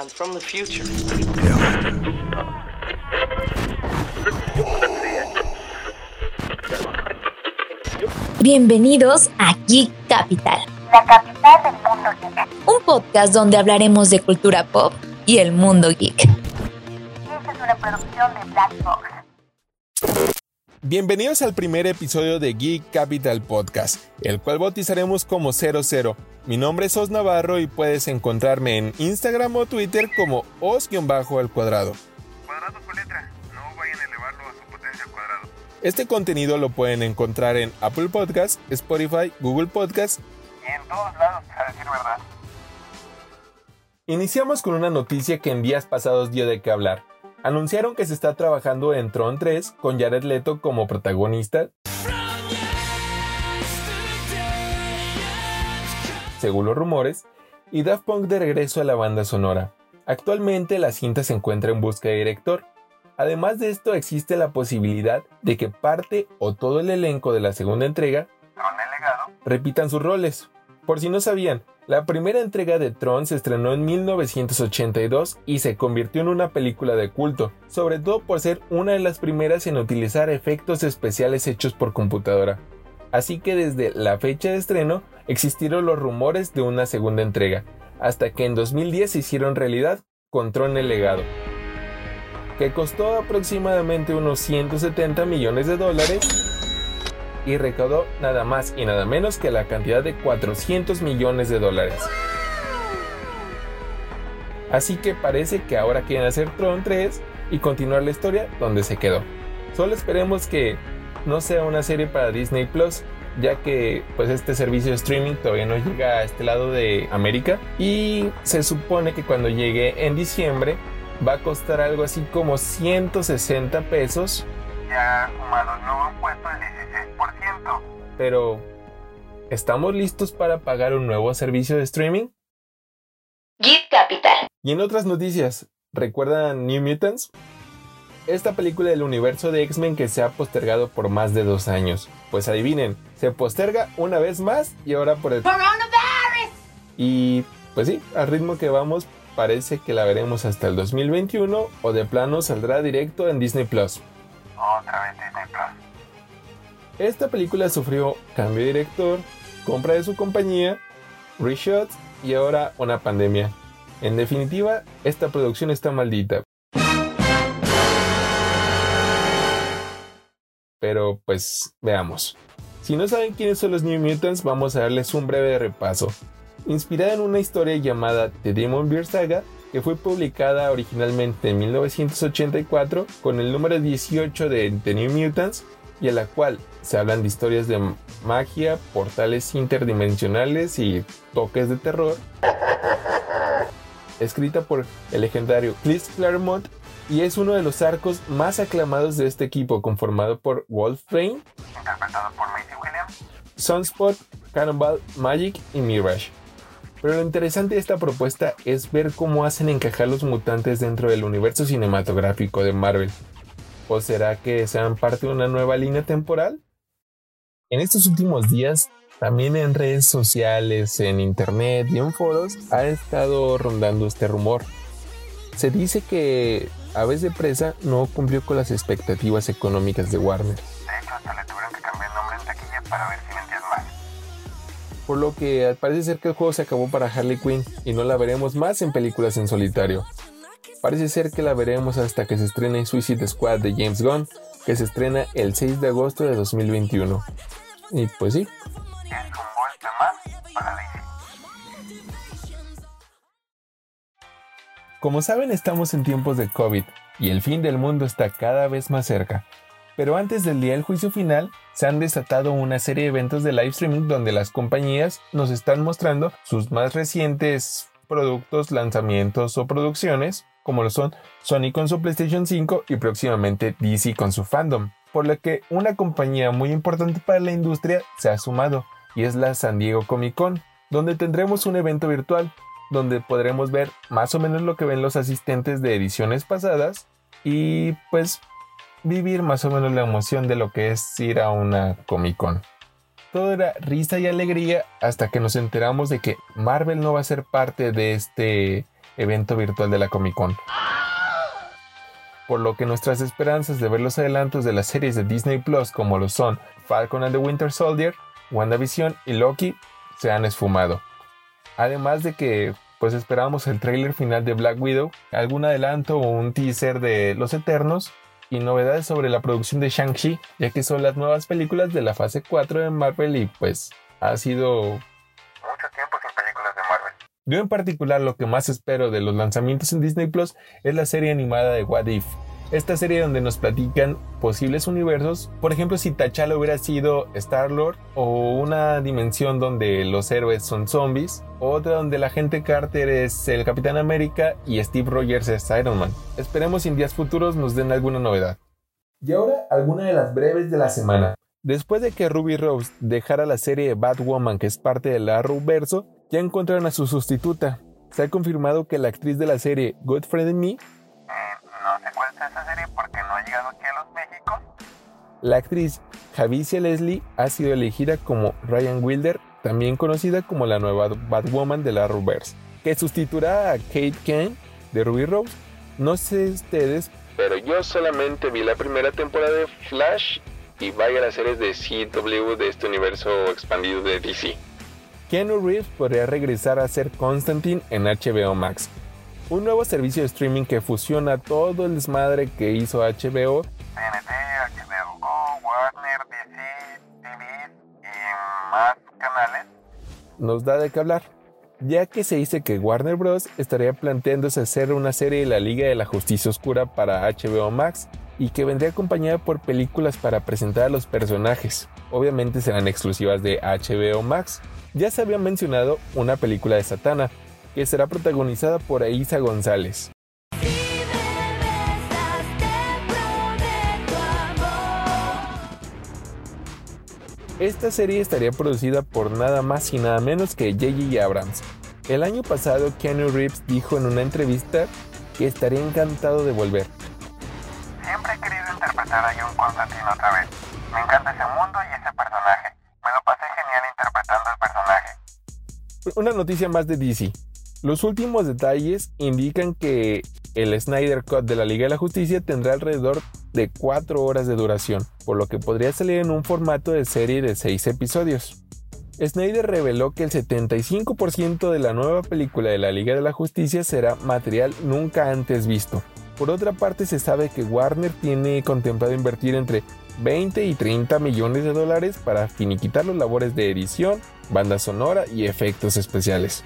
I'm from the future. Bienvenidos a Geek Capital, la capital del mundo geek. un podcast donde hablaremos de cultura pop y el mundo geek. Esta es una producción de Black Box. Bienvenidos al primer episodio de Geek Capital Podcast, el cual bautizaremos como 00. Mi nombre es Os Navarro y puedes encontrarme en Instagram o Twitter como os-al cuadrado. cuadrado con letra. No vayan a elevarlo a su potencia al cuadrado. Este contenido lo pueden encontrar en Apple Podcast, Spotify, Google Podcast. Y en todos lados, a decir verdad. Iniciamos con una noticia que en días pasados dio de qué hablar. Anunciaron que se está trabajando en Tron 3 con Jared Leto como protagonista. Según los rumores, y Daft Punk de regreso a la banda sonora. Actualmente la cinta se encuentra en busca de director. Además de esto existe la posibilidad de que parte o todo el elenco de la segunda entrega repitan sus roles. Por si no sabían, la primera entrega de Tron se estrenó en 1982 y se convirtió en una película de culto, sobre todo por ser una de las primeras en utilizar efectos especiales hechos por computadora. Así que desde la fecha de estreno existieron los rumores de una segunda entrega, hasta que en 2010 se hicieron realidad con Tron el legado, que costó aproximadamente unos 170 millones de dólares y recaudó nada más y nada menos que la cantidad de 400 millones de dólares. Así que parece que ahora quieren hacer Tron 3 y continuar la historia donde se quedó. Solo esperemos que no sea una serie para Disney Plus, ya que pues este servicio de streaming todavía no llega a este lado de América y se supone que cuando llegue en diciembre va a costar algo así como 160 pesos Ya sumado el nuevo impuesto del 16%. Pero, ¿estamos listos para pagar un nuevo servicio de streaming? Geek Capital. Y en otras noticias, ¿recuerdan New Mutants? Esta película del universo de X-Men que se ha postergado por más de dos años. Pues adivinen, se posterga una vez más y ahora por el... Y pues sí, al ritmo que vamos, parece que la veremos hasta el 2021 o de plano saldrá directo en Disney Plus. Otra vez Disney Plus. Esta película sufrió cambio de director, compra de su compañía, reshots y ahora una pandemia. En definitiva, esta producción está maldita. Pero pues veamos. Si no saben quiénes son los New Mutants, vamos a darles un breve repaso. Inspirada en una historia llamada The Demon Beer Saga, que fue publicada originalmente en 1984 con el número 18 de The New Mutants y en la cual se hablan de historias de magia, portales interdimensionales y toques de terror. Escrita por el legendario Chris Claremont y es uno de los arcos más aclamados de este equipo conformado por Wolfbane, Interpretado por Macy Williams. Sunspot, Cannonball, Magic y Mirage. Pero lo interesante de esta propuesta es ver cómo hacen encajar los mutantes dentro del universo cinematográfico de Marvel. ¿O será que sean parte de una nueva línea temporal? En estos últimos días, también en redes sociales, en internet y en foros, ha estado rondando este rumor. Se dice que Aves de Presa no cumplió con las expectativas económicas de Warner. De hecho, hasta le tuvieron que cambiar el nombre en taquilla para ver si vendían más. Por lo que parece ser que el juego se acabó para Harley Quinn y no la veremos más en películas en solitario. Parece ser que la veremos hasta que se estrene Suicide Squad de James Gunn, que se estrena el 6 de agosto de 2021. Y pues sí, como saben estamos en tiempos de COVID y el fin del mundo está cada vez más cerca. Pero antes del día del juicio final, se han desatado una serie de eventos de live streaming donde las compañías nos están mostrando sus más recientes productos, lanzamientos o producciones, como lo son Sony con su PlayStation 5 y próximamente DC con su fandom. Por lo que una compañía muy importante para la industria se ha sumado y es la San Diego Comic Con, donde tendremos un evento virtual donde podremos ver más o menos lo que ven los asistentes de ediciones pasadas y pues vivir más o menos la emoción de lo que es ir a una Comic Con. Todo era risa y alegría hasta que nos enteramos de que Marvel no va a ser parte de este evento virtual de la Comic Con. Por lo que nuestras esperanzas de ver los adelantos de las series de Disney Plus como lo son Falcon and the Winter Soldier, WandaVision y Loki se han esfumado. Además de que pues esperamos el tráiler final de Black Widow, algún adelanto o un teaser de Los Eternos y novedades sobre la producción de Shang-Chi, ya que son las nuevas películas de la fase 4 de Marvel y pues ha sido Mucho tiempo sin películas de Marvel. Yo en particular lo que más espero de los lanzamientos en Disney Plus es la serie animada de What If. Esta serie donde nos platican posibles universos, por ejemplo si T'Challa hubiera sido Star-Lord o una dimensión donde los héroes son zombies, otra donde la gente Carter es el Capitán América y Steve Rogers es Iron Man. Esperemos en días futuros nos den alguna novedad. Y ahora alguna de las breves de la semana. Después de que Ruby Rose dejara la serie de Batwoman, que es parte del Arrowverso, ya encontraron a su sustituta. Se ha confirmado que la actriz de la serie Good Friend in Me, Eh, no sé cuál es esa serie porque no ha llegado aquí a los Méxicos. la actriz Javicia Leslie, ha sido elegida como Ryan Wilder, también conocida como la nueva Batwoman del Arrowverse, que sustituirá a Kate Kane de Ruby Rose. No sé ustedes, pero yo solamente vi la primera temporada de Flash y vaya las series de CW de este universo expandido de DC. Keanu Reeves podría regresar a ser Constantine en HBO Max, un nuevo servicio de streaming que fusiona todo el desmadre que hizo HBO TNT, HBO Go, Warner, DC, TV y más canales. nos da de qué hablar, ya que se dice que Warner Bros. estaría planteándose hacer una serie de la Liga de la Justicia Oscura para HBO Max y que vendría acompañada por películas para presentar a los personajes. Obviamente serán exclusivas de HBO Max. Ya se había mencionado una película de Satana, que será protagonizada por Aiza González. Esta serie estaría producida por nada más y nada menos que J.J. Abrams. El año pasado, Keanu Reeves dijo en una entrevista que estaría encantado de volver. Siempre he querido interpretar a John Constantine otra vez. Me encanta ese mundo y ese personaje. Me lo pasé genial interpretando el personaje. Una noticia más de DC. Los últimos detalles indican que el Snyder Cut de la Liga de la Justicia tendrá alrededor de 4 horas de duración, por lo que podría salir en un formato de serie de 6 episodios. Snyder reveló que el 75% de la nueva película de la Liga de la Justicia será material nunca antes visto. Por otra parte, se sabe que Warner tiene contemplado invertir entre 20 y 30 millones de dólares para finiquitar las labores de edición, banda sonora y efectos especiales.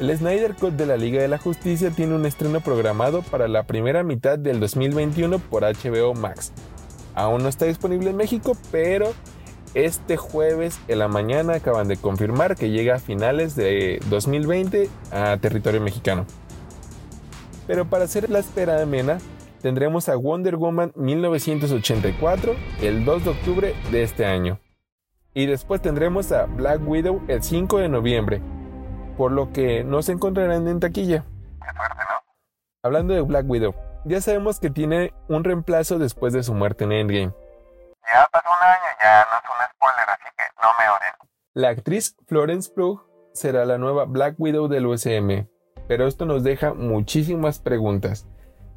El Snyder Cut de la Liga de la Justicia tiene un estreno programado para la primera mitad del 2021 por HBO Max. Aún no está disponible en México, pero este jueves en la mañana acaban de confirmar que llega a finales de 2020 a territorio mexicano. Pero para hacer la espera amena, tendremos a Wonder Woman 1984 el 2 de octubre de este año. Y después tendremos a Black Widow el 5 de noviembre, por lo que no se encontrarán en taquilla. Qué suerte, ¿no? Hablando de Black Widow, ya sabemos que tiene un reemplazo después de su muerte en Endgame. Ya pasó un año, ya no es un spoiler, así que no me oren. La actriz Florence Pugh será la nueva Black Widow del USM, pero esto nos deja muchísimas preguntas.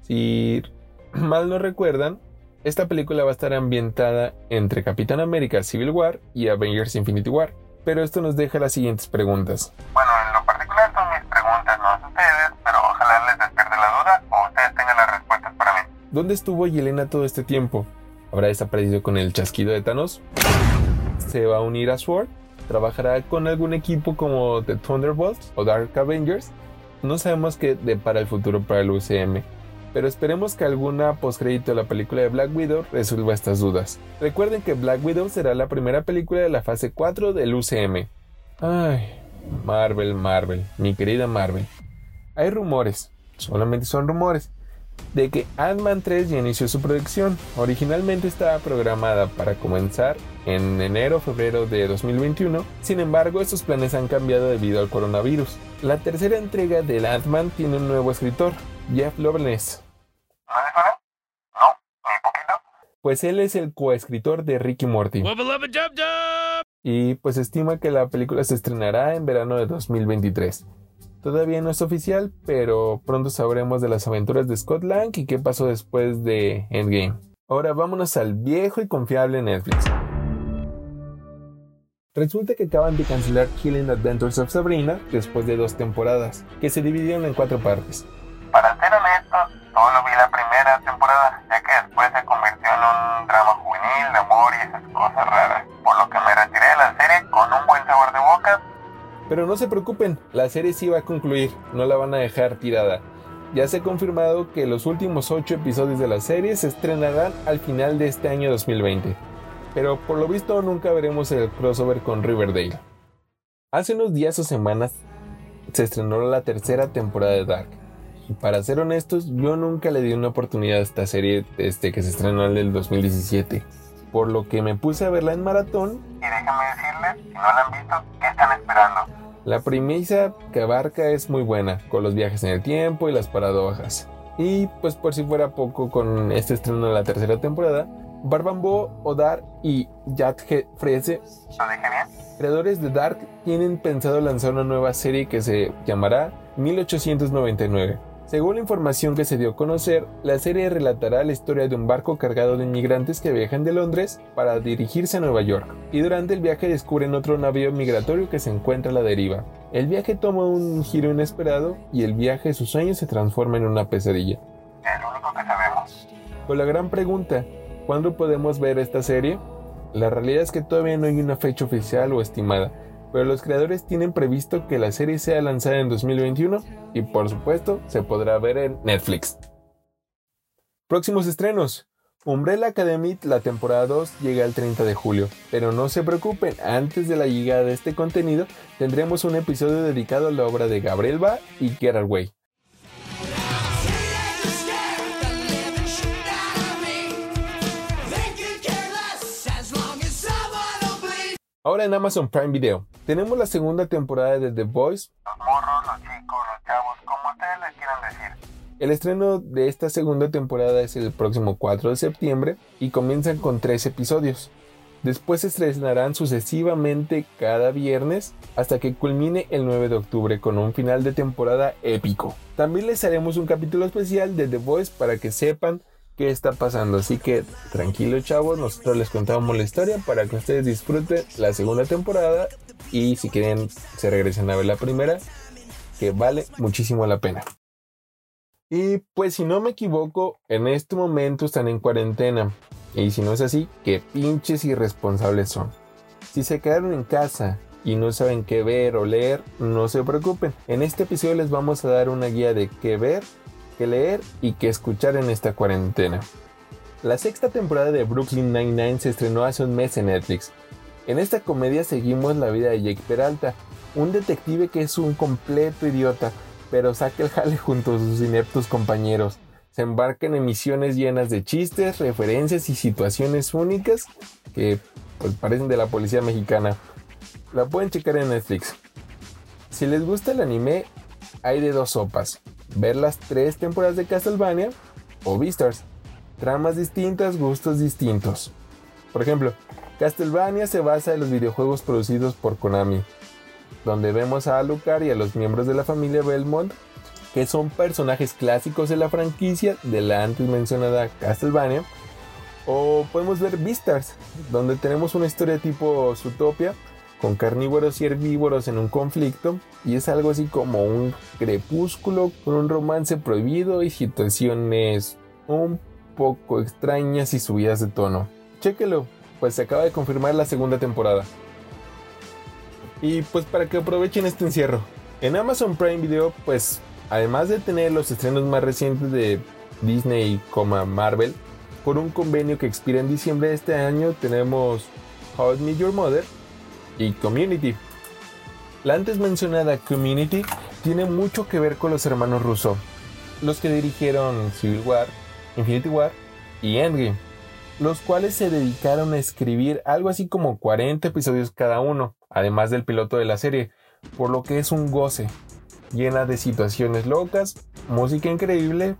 Si mal no recuerdan, esta película va a estar ambientada entre Capitán América Civil War y Avengers Infinity War, pero esto nos deja las siguientes preguntas. Bueno, ¿Dónde estuvo Yelena todo este tiempo? ¿Habrá desaparecido con el chasquido de Thanos? ¿Se va a unir a SWORD? ¿Trabajará con algún equipo como The Thunderbolts o Dark Avengers? No sabemos qué depara el futuro para el UCM, pero esperemos que alguna postcrédito de la película de Black Widow resuelva estas dudas. Recuerden que Black Widow será la primera película de la fase 4 del UCM. Ay, Marvel, Marvel, mi querida Marvel. Hay rumores, solamente son rumores, de que Ant-Man 3 ya inició su producción. Originalmente estaba programada para comenzar en enero o febrero de 2021, sin embargo estos planes han cambiado debido al coronavirus. La tercera entrega del Ant-Man tiene un nuevo escritor, Jeff poquito. pues él es el coescritor de Ricky Morty. Y pues estima que la película se estrenará en verano de 2023. Todavía no es oficial, pero pronto sabremos de las aventuras de Scott Lang y qué pasó después de Endgame. Ahora vámonos al viejo y confiable Netflix. Resulta que acaban de cancelar Killing Adventures of Sabrina después de dos temporadas, que se dividieron en cuatro partes. Para ser honesto, solo vi la primera temporada, ya que después se convirtió en un drama Pero no se preocupen, la serie sí va a concluir, no la van a dejar tirada. Ya se ha confirmado que los últimos ocho episodios de la serie se estrenarán al final de este año 2020 pero por lo visto nunca veremos el crossover con Riverdale. Hace unos días o semanas se estrenó la tercera temporada de Dark. Y para ser honestos, yo nunca le di una oportunidad a esta serie desde que se estrenó en el 2017. Por lo que me puse a verla en maratón. Y déjenme decirles, no la han visto, ¿qué están esperando? La premisa que abarca es muy buena, con los viajes en el tiempo y las paradojas. Y pues por si fuera poco con este estreno de la tercera temporada, Barbambo, Odar y Jadge Frese, creadores de Dark, tienen pensado lanzar una nueva serie que se llamará 1899. Según la información que se dio a conocer, la serie relatará la historia de un barco cargado de inmigrantes que viajan de Londres para dirigirse a Nueva York, y durante el viaje descubren otro navío migratorio que se encuentra a la deriva. El viaje toma un giro inesperado y el viaje de sus sueños se transforma en una pesadilla. El único que sabemos. Con la gran pregunta, ¿Cuándo podemos ver esta serie? La realidad es que todavía no hay una fecha oficial o estimada, pero los creadores tienen previsto que la serie sea lanzada en 2021 y por supuesto se podrá ver en Netflix. Próximos estrenos. Umbrella Academy, la temporada 2, llega el 30 de julio, pero no se preocupen, antes de la llegada de este contenido tendremos un episodio dedicado a la obra de Gabriel Ba y Get Away. Ahora en Amazon Prime Video tenemos la segunda temporada de The Voice. Los morros, los chicos, los chavos, como ustedes les quieran decir. El estreno de esta segunda temporada es el próximo 4 de septiembre y comienzan con tres episodios. Después se estrenarán sucesivamente cada viernes hasta que culmine el 9 de octubre con un final de temporada épico. También les haremos un capítulo especial de The Voice para que sepan qué está pasando. Así que tranquilo chavos, nosotros les contamos la historia para que ustedes disfruten la segunda temporada y si quieren se regresen a ver la primera, que vale muchísimo la pena. Y pues si no me equivoco, en este momento están en cuarentena. Y si no es así, qué pinches irresponsables son. Si se quedaron en casa y no saben qué ver o leer, no se preocupen. En este episodio les vamos a dar una guía de qué ver que leer y que escuchar en esta cuarentena. La sexta temporada de Brooklyn Nine-Nine se estrenó hace un mes en Netflix. En esta comedia seguimos la vida de Jake Peralta, un detective que es un completo idiota, pero saca el jale junto a sus ineptos compañeros. Se embarcan en misiones llenas de chistes, referencias y situaciones únicas que pues, parecen de la policía mexicana. La pueden checar en Netflix. Si les gusta el anime, hay de dos sopas ver las tres temporadas de Castlevania o Beastars. Tramas distintas, gustos distintos. Por ejemplo, Castlevania se basa en los videojuegos producidos por Konami, donde vemos a Alucard y a los miembros de la familia Belmont, que son personajes clásicos de la franquicia de la antes mencionada Castlevania. O podemos ver Beastars, donde tenemos una historia tipo Zootopia, con carnívoros y herbívoros en un conflicto y es algo así como un crepúsculo con un romance prohibido y situaciones un poco extrañas y subidas de tono. Chéquelo, pues se acaba de confirmar la segunda temporada. Y pues para que aprovechen este encierro, en Amazon Prime Video pues además de tener los estrenos más recientes de Disney Marvel, por un convenio que expira en diciembre de este año tenemos How I Met Your Mother, y Community. La antes mencionada Community tiene mucho que ver con los hermanos Russo, los que dirigieron Civil War, Infinity War y Endgame, los cuales se dedicaron a escribir algo así como 40 episodios cada uno, además del piloto de la serie, por lo que es un goce, llena de situaciones locas, música increíble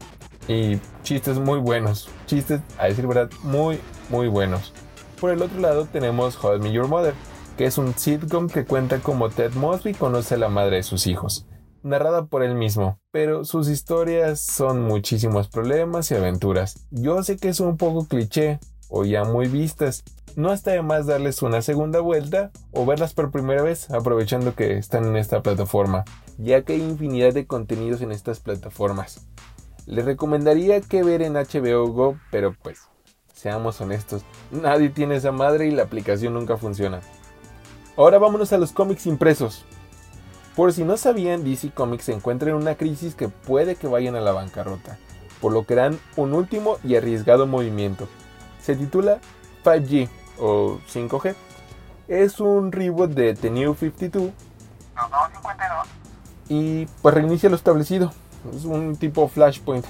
y chistes muy buenos, chistes a decir verdad muy muy buenos. Por el otro lado tenemos How Me Your Mother, que es un sitcom que cuenta como Ted Mosby conoce a la madre de sus hijos. Narrada por él mismo, pero sus historias son muchísimos problemas y aventuras. Yo sé que es un poco cliché o ya muy vistas, no está de más darles una segunda vuelta o verlas por primera vez aprovechando que están en esta plataforma, ya que hay infinidad de contenidos en estas plataformas. Les recomendaría que ver en HBO Go, pero pues, seamos honestos, nadie tiene esa madre y la aplicación nunca funciona. Ahora vámonos a los cómics impresos. Por si no sabían, DC Comics se encuentra en una crisis que puede que vayan a la bancarrota, por lo que dan un último y arriesgado movimiento. Se titula 5G o 5G. Es un reboot de The New 52 y pues reinicia lo establecido. Es un tipo Flashpoint.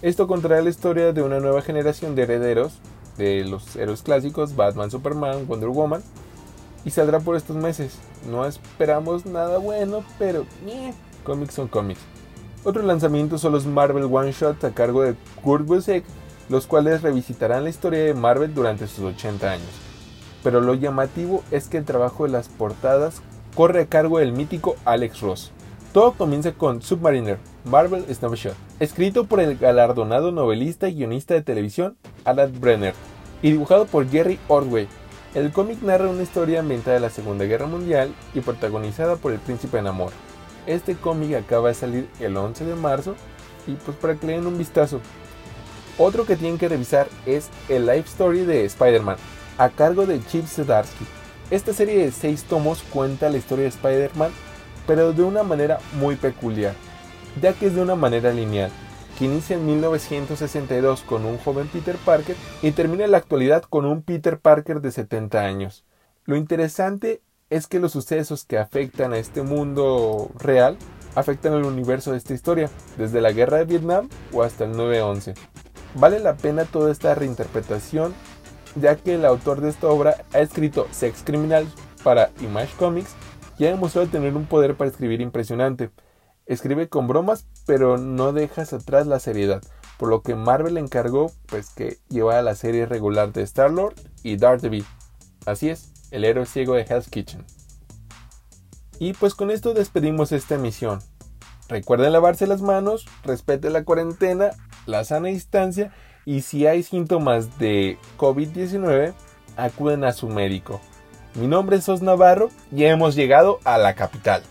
Esto contará la historia de una nueva generación de herederos de los héroes clásicos Batman, Superman, Wonder Woman y saldrá por estos meses. No esperamos nada bueno, pero eh, cómics son cómics. Otro lanzamiento son los Marvel One Shots a cargo de Kurt Busiek, los cuales revisitarán la historia de Marvel durante sus 80 años. Pero lo llamativo es que el trabajo de las portadas corre a cargo del mítico Alex Ross. Todo comienza con Submariner, Marvel Snapshot, escrito por el galardonado novelista y guionista de televisión Alan Brenner y dibujado por Jerry Ordway, el cómic narra una historia ambientada en la Segunda Guerra Mundial y protagonizada por el príncipe Namor. Este cómic acaba de salir el 11 de marzo y pues para que le den un vistazo. Otro que tienen que revisar es el Life Story de Spider-Man, a cargo de Chip Zdarsky. Esta serie de 6 tomos cuenta la historia de Spider-Man, pero de una manera muy peculiar, ya que es de una manera lineal que inicia en 1962 con un joven Peter Parker y termina en la actualidad con un Peter Parker de 70 años. Lo interesante es que los sucesos que afectan a este mundo real afectan al universo de esta historia, desde la guerra de Vietnam o hasta el 9-11. Vale la pena toda esta reinterpretación, ya que el autor de esta obra ha escrito Sex Criminal para Image Comics y ha demostrado tener un poder para escribir impresionante. Escribe con bromas, pero no dejas atrás la seriedad, por lo que Marvel encargó pues que llevara la serie regular de Star-Lord y Daredevil. Así es, el héroe ciego de Hell's Kitchen. Y pues con esto despedimos esta emisión. Recuerden lavarse las manos, respete la cuarentena, la sana distancia y si hay síntomas de COVID-19, acuden a su médico. Mi nombre es Os Navarro y hemos llegado a la capital.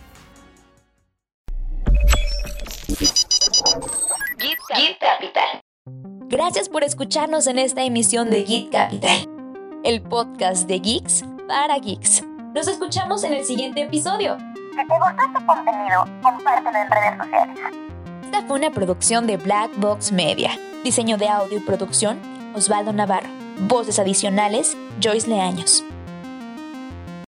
Gracias por escucharnos en esta emisión de Geek Capital, el podcast de geeks para geeks. Nos escuchamos en el siguiente episodio. Si te gustó este contenido, compártelo en redes sociales. Esta fue una producción de Black Box Media. Diseño de audio y producción, Osvaldo Navarro. Voces adicionales, Joyce Leaños.